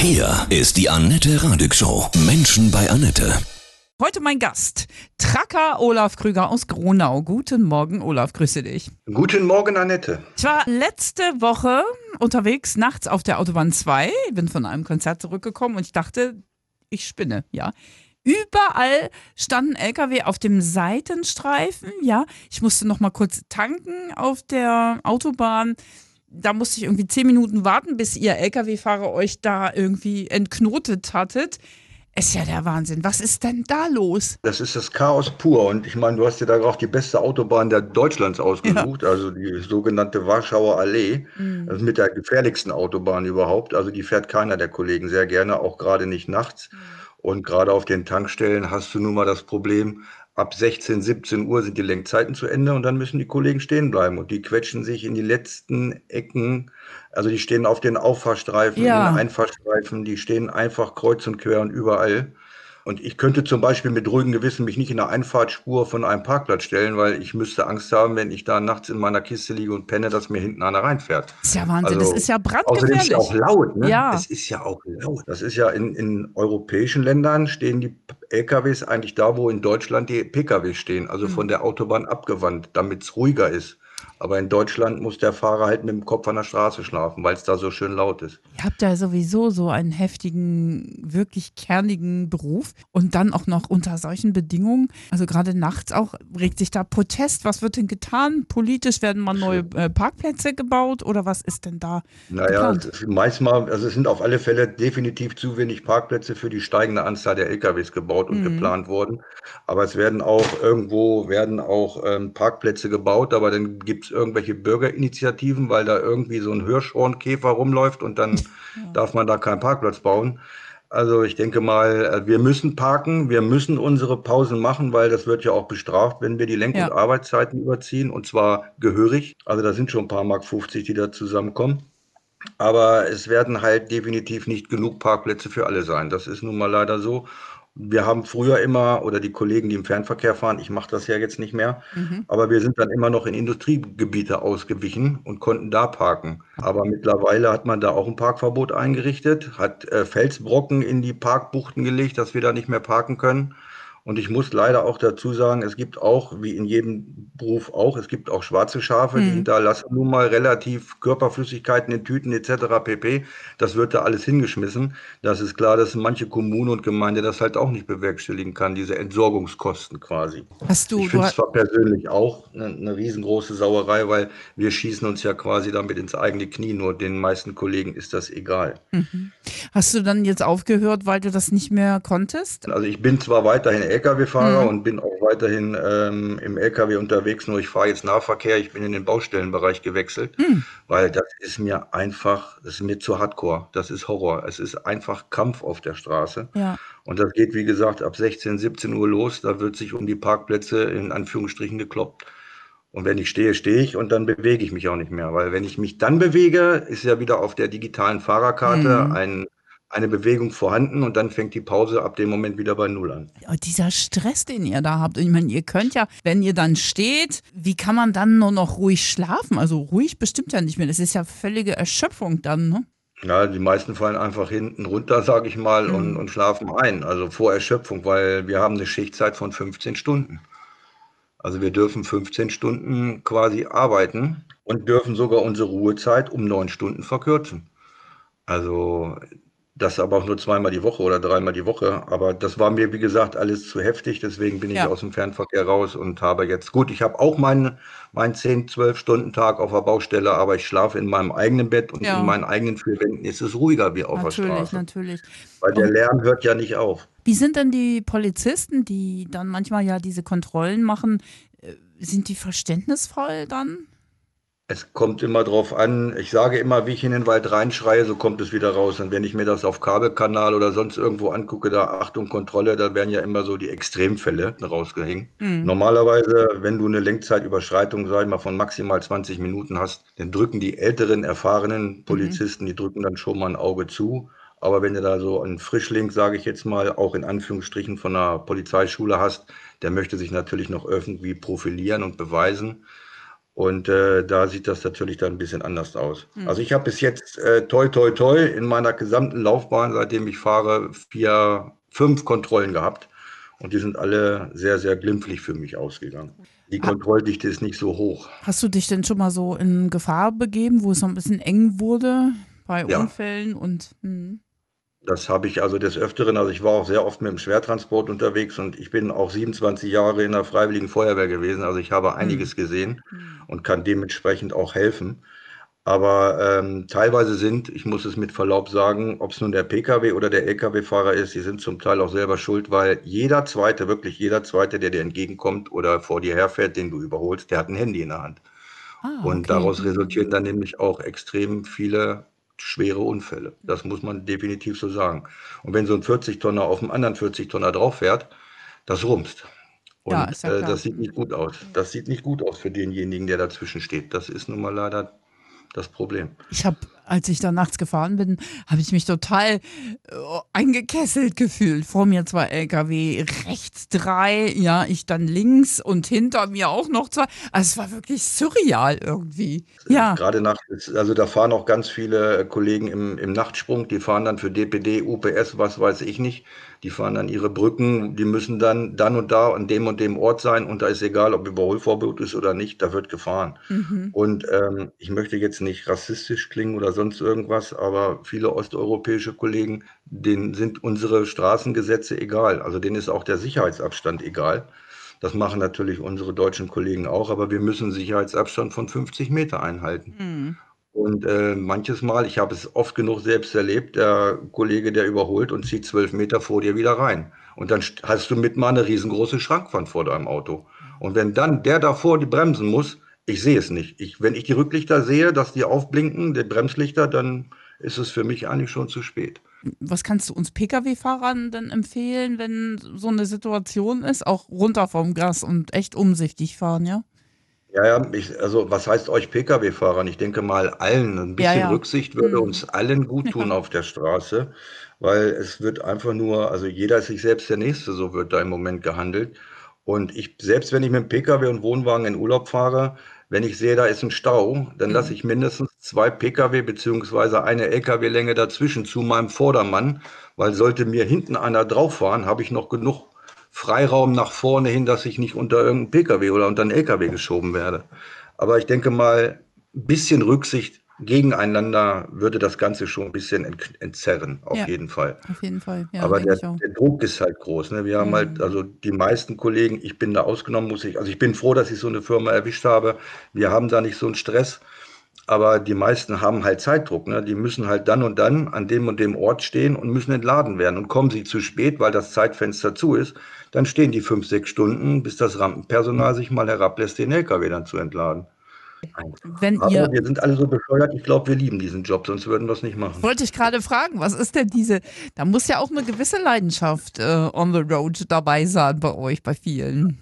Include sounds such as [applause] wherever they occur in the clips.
Hier ist die Annette Radig Show. Menschen bei Annette. Heute mein Gast, Tracker Olaf Krüger aus Gronau. Guten Morgen, Olaf, grüße dich. Guten Morgen, Annette. Ich war letzte Woche unterwegs, nachts auf der Autobahn 2, bin von einem Konzert zurückgekommen und ich dachte, ich spinne, ja. Überall standen LKW auf dem Seitenstreifen, ja. Ich musste noch mal kurz tanken auf der Autobahn. Da musste ich irgendwie zehn Minuten warten, bis ihr LKW-Fahrer euch da irgendwie entknotet hattet. Ist ja der Wahnsinn. Was ist denn da los? Das ist das Chaos pur. Und ich meine, du hast dir da auch die beste Autobahn der Deutschlands ausgesucht, ja. also die sogenannte Warschauer Allee. Mhm. Ist mit der gefährlichsten Autobahn überhaupt. Also die fährt keiner der Kollegen sehr gerne, auch gerade nicht nachts. Mhm. Und gerade auf den Tankstellen hast du nun mal das Problem, ab 16, 17 Uhr sind die Lenkzeiten zu Ende und dann müssen die Kollegen stehen bleiben und die quetschen sich in die letzten Ecken. Also die stehen auf den Auffahrstreifen, ja. in den Einfahrstreifen, die stehen einfach kreuz und quer und überall. Und ich könnte zum Beispiel mit ruhigem Gewissen mich nicht in der Einfahrtspur von einem Parkplatz stellen, weil ich müsste Angst haben, wenn ich da nachts in meiner Kiste liege und penne, dass mir hinten einer reinfährt. Das ist ja Wahnsinn, also, das ist ja brandgefährlich. Außerdem ist ja auch laut, ne? Ja. Es ist ja auch laut. Das ist ja in, in europäischen Ländern stehen die LKWs eigentlich da, wo in Deutschland die PKWs stehen, also mhm. von der Autobahn abgewandt, damit es ruhiger ist. Aber in Deutschland muss der Fahrer halt mit dem Kopf an der Straße schlafen, weil es da so schön laut ist. Ihr habt ja sowieso so einen heftigen, wirklich kernigen Beruf und dann auch noch unter solchen Bedingungen. Also gerade nachts auch regt sich da Protest. Was wird denn getan? Politisch werden mal neue äh, Parkplätze gebaut oder was ist denn da? Naja, meistens also es sind auf alle Fälle definitiv zu wenig Parkplätze für die steigende Anzahl der LKWs gebaut und mhm. geplant worden. Aber es werden auch irgendwo werden auch ähm, Parkplätze gebaut, aber dann gibt es irgendwelche Bürgerinitiativen, weil da irgendwie so ein Hirschhornkäfer rumläuft und dann [laughs] ja. darf man da keinen Parkplatz bauen. Also ich denke mal, äh, wir müssen parken, wir müssen unsere Pausen machen, weil das wird ja auch bestraft, wenn wir die Lenk- ja. und Arbeitszeiten überziehen und zwar gehörig. Also da sind schon ein paar Mark 50, die da zusammenkommen. Aber es werden halt definitiv nicht genug Parkplätze für alle sein. Das ist nun mal leider so. Wir haben früher immer, oder die Kollegen, die im Fernverkehr fahren, ich mache das ja jetzt nicht mehr, mhm. aber wir sind dann immer noch in Industriegebiete ausgewichen und konnten da parken. Aber mittlerweile hat man da auch ein Parkverbot eingerichtet, hat äh, Felsbrocken in die Parkbuchten gelegt, dass wir da nicht mehr parken können. Und ich muss leider auch dazu sagen, es gibt auch, wie in jedem Beruf auch, es gibt auch schwarze Schafe, mhm. die hinterlassen nun mal relativ Körperflüssigkeiten in Tüten etc. pp. Das wird da alles hingeschmissen. Das ist klar, dass manche Kommune und Gemeinde das halt auch nicht bewerkstelligen kann, diese Entsorgungskosten quasi. Hast du, ich finde es zwar persönlich auch eine, eine, riesengroße Sauerei, weil wir schießen uns ja quasi damit ins eigene Knie, nur den meisten Kollegen ist das egal. Mhm. Hast du dann jetzt aufgehört, weil du das nicht mehr konntest? Also ich bin zwar weiterhin Lkw-Fahrer mhm. und bin auch weiterhin ähm, im Lkw unterwegs, nur ich fahre jetzt Nahverkehr, ich bin in den Baustellenbereich gewechselt, mhm. weil das ist mir einfach, das ist mir zu hardcore, das ist Horror. Es ist einfach Kampf auf der Straße. Ja. Und das geht, wie gesagt, ab 16, 17 Uhr los, da wird sich um die Parkplätze in Anführungsstrichen gekloppt. Und wenn ich stehe, stehe ich und dann bewege ich mich auch nicht mehr, weil wenn ich mich dann bewege, ist ja wieder auf der digitalen Fahrerkarte mhm. ein eine Bewegung vorhanden und dann fängt die Pause ab dem Moment wieder bei Null an. Ja, dieser Stress, den ihr da habt, ich meine, ihr könnt ja, wenn ihr dann steht, wie kann man dann nur noch ruhig schlafen? Also ruhig bestimmt ja nicht mehr. Das ist ja völlige Erschöpfung dann, ne? Ja, die meisten fallen einfach hinten runter, sage ich mal, mhm. und, und schlafen ein. Also vor Erschöpfung, weil wir haben eine Schichtzeit von 15 Stunden. Also wir dürfen 15 Stunden quasi arbeiten und dürfen sogar unsere Ruhezeit um neun Stunden verkürzen. Also das aber auch nur zweimal die Woche oder dreimal die Woche. Aber das war mir, wie gesagt, alles zu heftig. Deswegen bin ich ja. aus dem Fernverkehr raus und habe jetzt, gut, ich habe auch meinen, meinen 10, 12 Stunden Tag auf der Baustelle, aber ich schlafe in meinem eigenen Bett und ja. in meinen eigenen vier Wänden ist es ruhiger wie auf natürlich, der Straße. Natürlich, natürlich. Weil der Lärm hört ja nicht auf. Wie sind denn die Polizisten, die dann manchmal ja diese Kontrollen machen, äh, sind die verständnisvoll dann? Es kommt immer drauf an. Ich sage immer, wie ich in den Wald reinschreie, so kommt es wieder raus. Und wenn ich mir das auf Kabelkanal oder sonst irgendwo angucke, da Achtung, Kontrolle, da werden ja immer so die Extremfälle rausgehängt. Mhm. Normalerweise, wenn du eine Lenkzeitüberschreitung, sag ich mal, von maximal 20 Minuten hast, dann drücken die älteren, erfahrenen Polizisten, mhm. die drücken dann schon mal ein Auge zu. Aber wenn du da so einen Frischling, sage ich jetzt mal, auch in Anführungsstrichen von einer Polizeischule hast, der möchte sich natürlich noch irgendwie profilieren und beweisen. Und äh, da sieht das natürlich dann ein bisschen anders aus. Mhm. Also ich habe bis jetzt äh, toi toi toi in meiner gesamten Laufbahn, seitdem ich fahre, vier, fünf Kontrollen gehabt. Und die sind alle sehr, sehr glimpflich für mich ausgegangen. Die Kontrolldichte ist nicht so hoch. Hast du dich denn schon mal so in Gefahr begeben, wo es noch ein bisschen eng wurde bei ja. Unfällen und mh. Das habe ich also des Öfteren, also ich war auch sehr oft mit dem Schwertransport unterwegs und ich bin auch 27 Jahre in der Freiwilligen Feuerwehr gewesen. Also ich habe einiges mhm. gesehen und kann dementsprechend auch helfen. Aber ähm, teilweise sind, ich muss es mit Verlaub sagen, ob es nun der Pkw oder der Lkw-Fahrer ist, die sind zum Teil auch selber schuld, weil jeder Zweite, wirklich jeder Zweite, der dir entgegenkommt oder vor dir herfährt, den du überholst, der hat ein Handy in der Hand. Ah, okay. Und daraus resultieren dann nämlich auch extrem viele schwere Unfälle. Das muss man definitiv so sagen. Und wenn so ein 40-Tonner auf einem anderen 40-Tonner drauf fährt, das rumst. Und ja, ja äh, das sieht nicht gut aus. Das sieht nicht gut aus für denjenigen, der dazwischen steht. Das ist nun mal leider das Problem. Ich habe als ich da nachts gefahren bin, habe ich mich total äh, eingekesselt gefühlt. Vor mir zwei LKW, rechts drei, ja, ich dann links und hinter mir auch noch zwei. Also es war wirklich surreal irgendwie. Ja. Gerade nachts, also da fahren auch ganz viele Kollegen im, im Nachtsprung, die fahren dann für DPD, UPS, was weiß ich nicht. Die fahren dann ihre Brücken, die müssen dann dann und da an dem und dem Ort sein und da ist egal, ob Überholverbot ist oder nicht, da wird gefahren. Mhm. Und ähm, ich möchte jetzt nicht rassistisch klingen oder sonst irgendwas, aber viele osteuropäische Kollegen, denen sind unsere Straßengesetze egal. Also denen ist auch der Sicherheitsabstand egal. Das machen natürlich unsere deutschen Kollegen auch, aber wir müssen Sicherheitsabstand von 50 Meter einhalten. Mhm. Und äh, manches Mal, ich habe es oft genug selbst erlebt, der Kollege, der überholt und zieht zwölf Meter vor dir wieder rein. Und dann hast du mit mal eine riesengroße Schrankwand vor deinem Auto. Und wenn dann der davor die bremsen muss, ich sehe es nicht. Ich, wenn ich die Rücklichter sehe, dass die aufblinken, die Bremslichter, dann ist es für mich eigentlich schon zu spät. Was kannst du uns Pkw-Fahrern denn empfehlen, wenn so eine Situation ist? Auch runter vom Gas und echt umsichtig fahren, ja? Ja, ja, ich, also was heißt euch Pkw-Fahrern? Ich denke mal allen. Ein bisschen ja, ja. Rücksicht würde mhm. uns allen gut tun auf der Straße, weil es wird einfach nur, also jeder ist sich selbst der Nächste, so wird da im Moment gehandelt. Und ich, selbst wenn ich mit dem Pkw und Wohnwagen in Urlaub fahre, wenn ich sehe, da ist ein Stau, dann lasse mhm. ich mindestens zwei Pkw beziehungsweise eine Lkw-Länge dazwischen zu meinem Vordermann, weil sollte mir hinten einer drauf fahren, habe ich noch genug Freiraum nach vorne hin, dass ich nicht unter irgendeinen Pkw oder unter einen Lkw geschoben werde. Aber ich denke mal, ein bisschen Rücksicht gegeneinander würde das Ganze schon ein bisschen entzerren, auf ja, jeden Fall. Auf jeden Fall. Ja, Aber der, der, Druck ist halt groß. Ne? Wir haben halt, mhm. also die meisten Kollegen, ich bin da ausgenommen, muss ich, also ich bin froh, dass ich so eine Firma erwischt habe. Wir haben da nicht so einen Stress. Aber die meisten haben halt Zeitdruck. Ne? Die müssen halt dann und dann an dem und dem Ort stehen und müssen entladen werden. Und kommen sie zu spät, weil das Zeitfenster zu ist, dann stehen die fünf, sechs Stunden, bis das Rampenpersonal sich mal herablässt, den LKW dann zu entladen. Wenn Aber ihr, wir sind alle so bescheuert, ich glaube, wir lieben diesen Job, sonst würden wir es nicht machen. Wollte ich gerade fragen, was ist denn diese, da muss ja auch eine gewisse Leidenschaft äh, on the road dabei sein bei euch, bei vielen.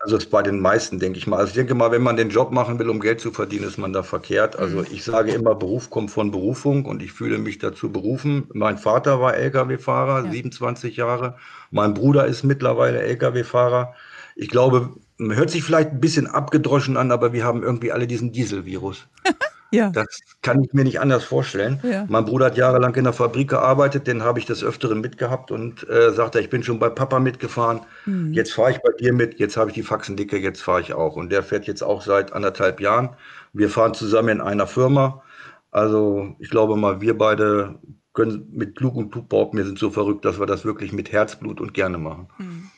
Also es bei den meisten, denke ich mal. Also ich denke mal, wenn man den Job machen will, um Geld zu verdienen, ist man da verkehrt. Also mhm. ich sage immer, Beruf kommt von Berufung und ich fühle mich dazu berufen. Mein Vater war Lkw-Fahrer, ja. 27 Jahre. Mein Bruder ist mittlerweile Lkw-Fahrer. Ich glaube, hört sich vielleicht ein bisschen abgedroschen an, aber wir haben irgendwie alle diesen Dieselvirus. [laughs] ja. Das kann ich mir nicht anders vorstellen. Ja. Mein Bruder hat jahrelang in der Fabrik gearbeitet, den habe ich des Öfteren mitgehabt und äh, sagte, ich bin schon bei Papa mitgefahren, mhm. jetzt fahre ich bei dir mit, jetzt habe ich die Faxen dicke, jetzt fahre ich auch. Und der fährt jetzt auch seit anderthalb Jahren. Wir fahren zusammen in einer Firma. Also ich glaube mal, wir beide können mit Klug und behaupten, wir sind so verrückt, dass wir das wirklich mit Herzblut und gerne machen. Mhm.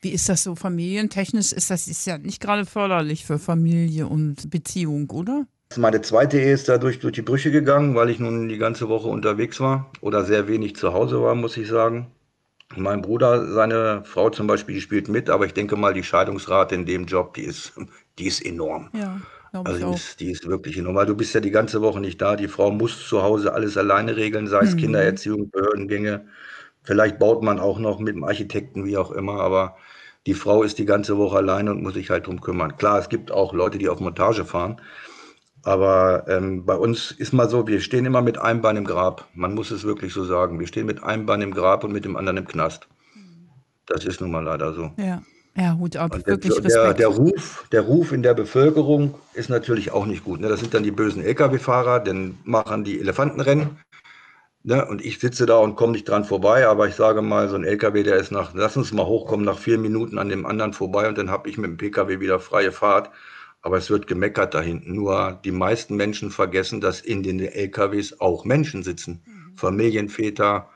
Wie ist das so familientechnisch? Ist das ist ja nicht gerade förderlich für Familie und Beziehung, oder? Meine zweite Ehe ist dadurch durch die Brüche gegangen, weil ich nun die ganze Woche unterwegs war oder sehr wenig zu Hause war, muss ich sagen. Mein Bruder, seine Frau zum Beispiel, die spielt mit, aber ich denke mal, die Scheidungsrate in dem Job, die ist, [laughs] die ist enorm. Ja, also die ist, die ist, wirklich enorm, weil du bist ja die ganze Woche nicht da. Die Frau muss zu Hause alles alleine regeln, sei es mhm. Kindererziehung, Behördengänge. Vielleicht baut man auch noch mit dem Architekten, wie auch immer, aber die Frau ist die ganze Woche alleine und muss sich halt drum kümmern. Klar, es gibt auch Leute, die auf Montage fahren, aber ähm, bei uns ist mal so, wir stehen immer mit einem Bein im Grab. Man muss es wirklich so sagen. Wir stehen mit einem Bein im Grab und mit dem anderen im Knast. Das ist nun mal leider so. Ja. Ja, Hut ab, der, wirklich der, Respekt. der, Ruf, der Ruf in der Bevölkerung ist natürlich auch nicht gut. Ne? Das sind dann die bösen Lkw-Fahrer, dann machen die Elefantenrennen. Ne? Und ich sitze da und komme nicht dran vorbei, aber ich sage mal, so ein LKW, der ist nach, lass uns mal hochkommen, nach vier Minuten an dem anderen vorbei und dann habe ich mit dem Pkw wieder freie Fahrt. Aber es wird gemeckert da hinten. Nur die meisten Menschen vergessen, dass in den LKWs auch Menschen sitzen. Familienväter,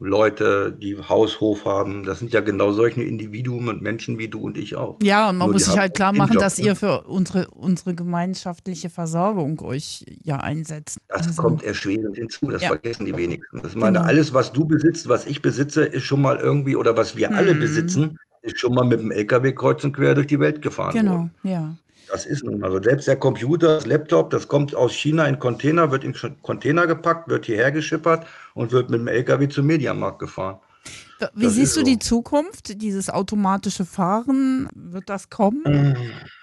Leute, die Haus, Hof haben. Das sind ja genau solche Individuen und Menschen wie du und ich auch. Ja, und man Nur muss sich halt klar machen, Job, dass ne? ihr für unsere, unsere gemeinschaftliche Versorgung euch ja einsetzt. Das Also, kommt erschwerend hinzu, das Ja. vergessen die wenigsten. Das meine, Genau. alles, was du besitzt, was ich besitze, ist schon mal irgendwie, oder was wir alle Mhm. besitzen, ist schon mal mit dem LKW kreuz und quer durch die Welt gefahren Genau, worden. ja. Das ist nun mal so. Selbst der Computer, das Laptop, das kommt aus China in Container, wird in Container gepackt, wird hierher geschippert und wird mit dem LKW zum Mediamarkt gefahren. Wie Das siehst du so. die Zukunft, dieses automatische Fahren? Wird das kommen?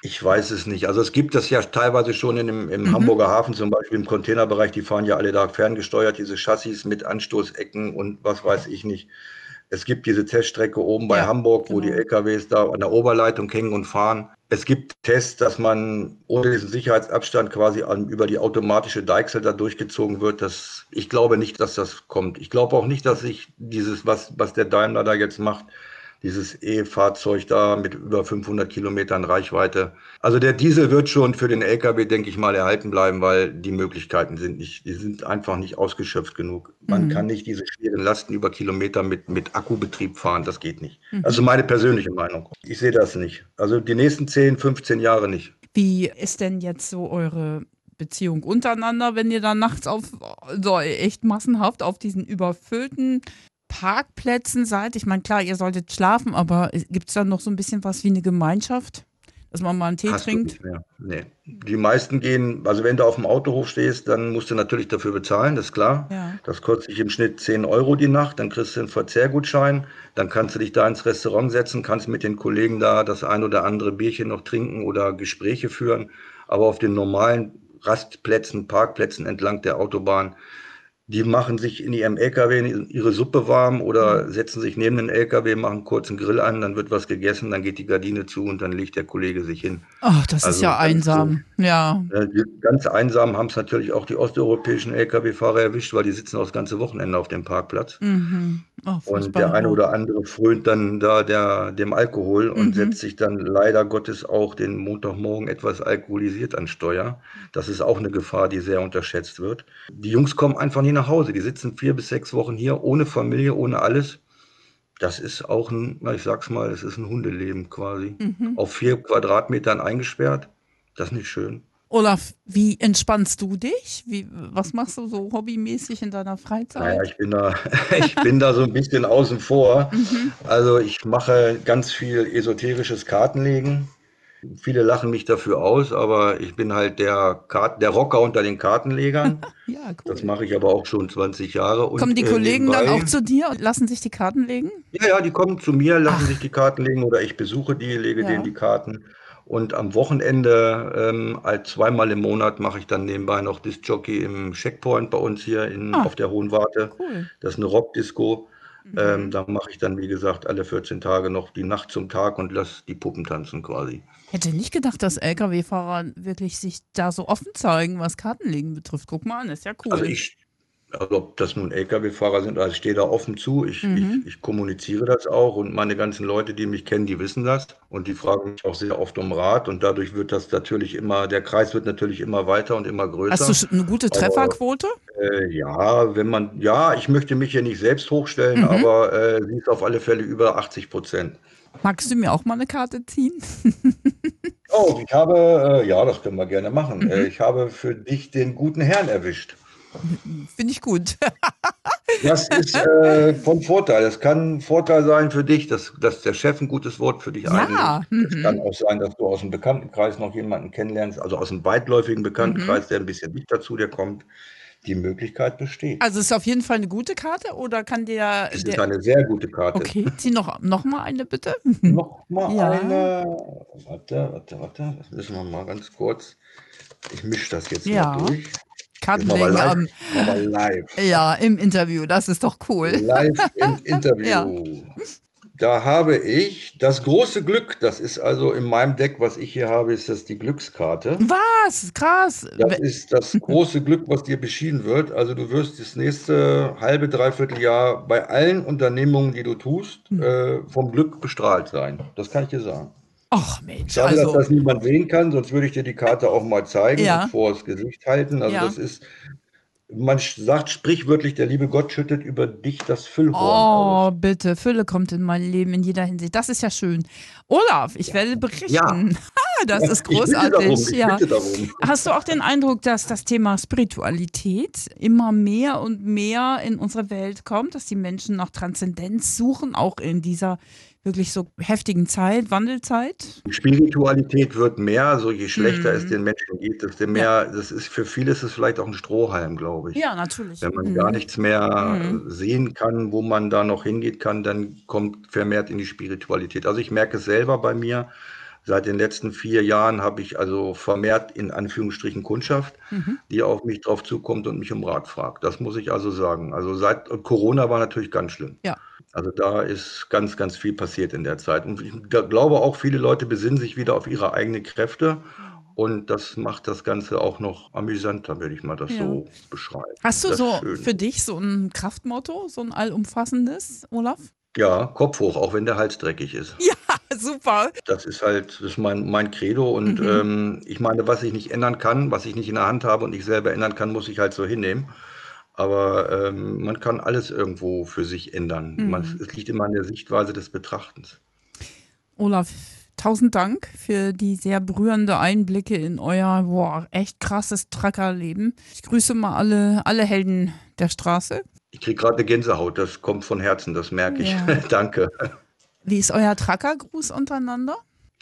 Ich weiß es nicht. Also es gibt das ja teilweise schon in dem, im Mhm. Hamburger Hafen, zum Beispiel im Containerbereich, die fahren ja alle da ferngesteuert, diese Chassis mit Anstoßecken und was weiß ich nicht. Es gibt diese Teststrecke oben bei Ja, Hamburg, wo die genau. LKWs da an der Oberleitung hängen und fahren. Es gibt Tests, dass man ohne diesen Sicherheitsabstand quasi an, über die automatische Deichsel da durchgezogen wird. Das, ich glaube nicht, dass das kommt. Ich glaube auch nicht, dass sich dieses, was, was der Daimler da jetzt macht, dieses E-Fahrzeug da mit über 500 Kilometern Reichweite. Also der Diesel wird schon für den LKW, denke ich mal, erhalten bleiben, weil die Möglichkeiten sind nicht, die sind einfach nicht ausgeschöpft genug. Man Mhm. kann nicht diese schweren Lasten über Kilometer mit, mit Akkubetrieb fahren, das geht nicht. Mhm. Also meine persönliche Meinung. Ich sehe das nicht. Also die nächsten 10, 15 Jahre nicht. Wie ist denn jetzt so eure Beziehung untereinander, wenn ihr dann nachts auf so echt massenhaft auf diesen überfüllten Parkplätzen seid? Ich meine, klar, ihr solltet schlafen, aber gibt es dann noch so ein bisschen was wie eine Gemeinschaft? Dass man mal einen Tee Hast trinkt? Nee. Die meisten gehen, also wenn du auf dem Autohof stehst, dann musst du natürlich dafür bezahlen, das ist klar. Ja. Das kostet dich im Schnitt 10 Euro die Nacht, dann kriegst du einen Verzehrgutschein, dann kannst du dich da ins Restaurant setzen, kannst mit den Kollegen da das ein oder andere Bierchen noch trinken oder Gespräche führen. Aber auf den normalen Rastplätzen, Parkplätzen entlang der Autobahn, die machen sich in ihrem LKW ihre Suppe warm oder setzen sich neben den LKW, machen kurz einen Grill an, dann wird was gegessen, dann geht die Gardine zu und dann legt der Kollege sich hin. Ach, das ist Also ja ganz einsam. Ja. Äh, die Ganz einsam haben es natürlich auch die osteuropäischen Lkw-Fahrer erwischt, weil die sitzen auch das ganze Wochenende auf dem Parkplatz. Mhm. Oh, Und der eine ja. oder andere frönt dann da der, dem Alkohol und Mhm. setzt sich dann leider Gottes auch den Montagmorgen etwas alkoholisiert an Steuer. Das ist auch eine Gefahr, die sehr unterschätzt wird. Die Jungs kommen einfach nie nach Hause. Die sitzen vier bis sechs Wochen hier, ohne Familie, ohne alles. Das ist auch ein, na, ich sag's mal, es ist ein Hundeleben quasi. Mhm. Auf vier Quadratmetern eingesperrt. Das ist nicht schön. Olaf, wie entspannst du dich? Wie, was machst du so hobbymäßig in deiner Freizeit? Naja, ich bin da, [laughs] ich bin da so ein bisschen außen vor. Mhm. Also ich mache ganz viel esoterisches Kartenlegen. Viele lachen mich dafür aus, aber ich bin halt der, Kart der Rocker unter den Kartenlegern. [laughs] Ja, cool. Das mache ich aber auch schon 20 Jahre. Und, Kommen die äh, Kollegen dann auch zu dir und lassen sich die Karten legen? Ja, ja, die kommen zu mir, lassen Ach. sich die Karten legen oder ich besuche die, lege Ja. denen die Karten. Und am Wochenende, ähm, zweimal im Monat, mache ich dann nebenbei noch Disc-Jockey im Checkpoint bei uns hier in, Ah. auf der Hohen Warte. Cool. Das ist eine Rockdisco. Mhm. Ähm, da mache ich dann, wie gesagt, alle 14 Tage noch die Nacht zum Tag und lasse die Puppen tanzen quasi. Hätte nicht gedacht, dass Lkw-Fahrer wirklich sich da so offen zeigen, was Kartenlegen betrifft. Guck mal an, ist ja cool. Also ich, also ob das nun Lkw-Fahrer sind, also ich stehe da offen zu. Ich, Mhm. ich, ich kommuniziere das auch und meine ganzen Leute, die mich kennen, die wissen das und die fragen mich auch sehr oft um Rat und dadurch wird das natürlich immer, der Kreis wird natürlich immer weiter und immer größer. Hast du eine gute Aber- Trefferquote? Äh, ja, wenn man, ja, ich möchte mich hier nicht selbst hochstellen, Mhm. aber äh, sie ist auf alle Fälle über 80 Prozent. Magst du mir auch mal eine Karte ziehen? [laughs] Oh, ich habe, äh, ja, das können wir gerne machen. Mhm. Äh, ich habe für dich den guten Herrn erwischt. Finde ich gut. [laughs] Das ist äh, von Vorteil. Das kann ein Vorteil sein für dich, dass, dass der Chef ein gutes Wort für dich Ja, einlegt. Es mhm. kann auch sein, dass du aus dem Bekanntenkreis noch jemanden kennenlernst, also aus einem weitläufigen Bekanntenkreis, Mhm. der ein bisschen dichter zu dir kommt. Die Möglichkeit besteht. Also ist auf jeden Fall eine gute Karte oder kann der. Es ist der eine sehr gute Karte. okay, zieh noch, noch mal eine bitte. [laughs] Noch mal Ja. eine. Warte, warte, warte. Das müssen wir mal ganz kurz. Ich mische das jetzt Ja. mal durch. Karten Jetzt mal legen live. Mal live. ja, im Interview, das ist doch cool. Live im [laughs] Interview. Ja. Da habe ich das große Glück, das ist also in meinem Deck, was ich hier habe, ist das die Glückskarte. Was? Krass. Das ist das große Glück, was dir beschieden wird. Also du wirst das nächste halbe, dreiviertel Jahr bei allen Unternehmungen, die du tust, Hm. äh, vom Glück bestrahlt sein. Das kann ich dir sagen. Ach Mensch, Schade, dass also. das niemand sehen kann, sonst würde ich dir die Karte auch mal zeigen Ja. und vor das Gesicht halten. Also Ja. das ist, man sagt sprichwörtlich, der liebe Gott schüttet über dich das Füllhorn Oh, aus. bitte, Fülle kommt in mein Leben in jeder Hinsicht. Das ist ja schön. Olaf, ich werde berichten. [laughs] Ja. Ah, das ist Ich bitte großartig. darum, ich ja. darum. Hast du auch den Eindruck, dass das Thema Spiritualität immer mehr und mehr in unsere Welt kommt, dass die Menschen nach Transzendenz suchen, auch in dieser wirklich so heftigen Zeit, Wandelzeit? Die Spiritualität wird mehr, so je schlechter Mhm. es den Menschen geht, desto mehr, das ist für viele ist es vielleicht auch ein Strohhalm, glaube ich. Ja, natürlich. Wenn man Mhm. gar nichts mehr Mhm. sehen kann, wo man da noch hingeht kann, dann kommt vermehrt in die Spiritualität. Also ich merke es selber bei mir. Seit den letzten vier Jahren habe ich also vermehrt in Anführungsstrichen Kundschaft, Mhm. die auf mich drauf zukommt und mich um Rat fragt. Das muss ich also sagen. Also seit Corona war natürlich ganz schlimm. Ja. Also da ist ganz, ganz viel passiert in der Zeit. Und ich glaube auch, viele Leute besinnen sich wieder auf ihre eigenen Kräfte. Und das macht das Ganze auch noch amüsanter, würde ich mal das Ja. so beschreiben. Hast du so schön. für dich so ein Kraftmotto, so ein allumfassendes, Olaf? Ja, Kopf hoch, auch wenn der Hals dreckig ist. [laughs] Ja, super. Das ist halt, das ist mein, mein Credo. Und Mhm. ähm, ich meine, was ich nicht ändern kann, was ich nicht in der Hand habe und ich selber ändern kann, muss ich halt so hinnehmen. Aber ähm, man kann alles irgendwo für sich ändern. Man, Mhm. es liegt immer an der Sichtweise des Betrachtens. Olaf, tausend Dank für die sehr berührende Einblicke in euer boah, echt krasses Truckerleben. Ich grüße mal alle, alle Helden der Straße. Ich kriege gerade eine Gänsehaut, das kommt von Herzen, das merke ich. Ja. [laughs] Danke. Wie ist euer Truckergruß untereinander?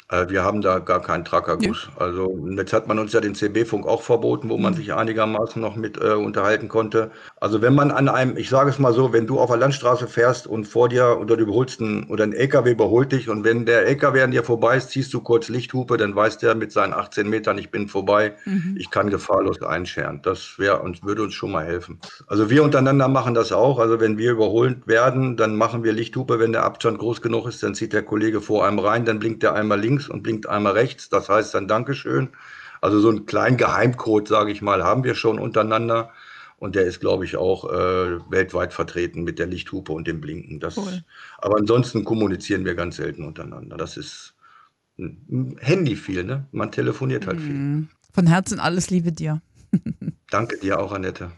Äh, Wir haben da gar keinen Trackerguss. Also jetzt hat man uns ja den CB-Funk auch verboten, wo Mhm. man sich einigermaßen noch mit äh, unterhalten konnte. Also wenn man an einem, ich sage es mal so, wenn du auf der Landstraße fährst und vor dir oder du überholst einen, oder ein LKW überholt dich und wenn der LKW an dir vorbei ist, ziehst du kurz Lichthupe, dann weiß der mit seinen 18 Metern, ich bin vorbei, Mhm. ich kann gefahrlos einscheren. Das wäre uns, würde uns schon mal helfen. Also wir untereinander machen das auch. Also wenn wir überholt werden, dann machen wir Lichthupe. Wenn der Abstand groß genug ist, dann zieht der Kollege vor einem rein, dann blinkt der einmal links und blinkt einmal rechts. Das heißt dann Dankeschön. Also so einen kleinen Geheimcode, sage ich mal, haben wir schon untereinander. Und der ist, glaube ich, auch äh, weltweit vertreten mit der Lichthupe und dem Blinken. Das, Cool. Aber ansonsten kommunizieren wir ganz selten untereinander. Das ist ein Handy viel, ne? Man telefoniert halt viel. Mhm. Von Herzen alles Liebe dir. [laughs] Danke dir auch, Annette.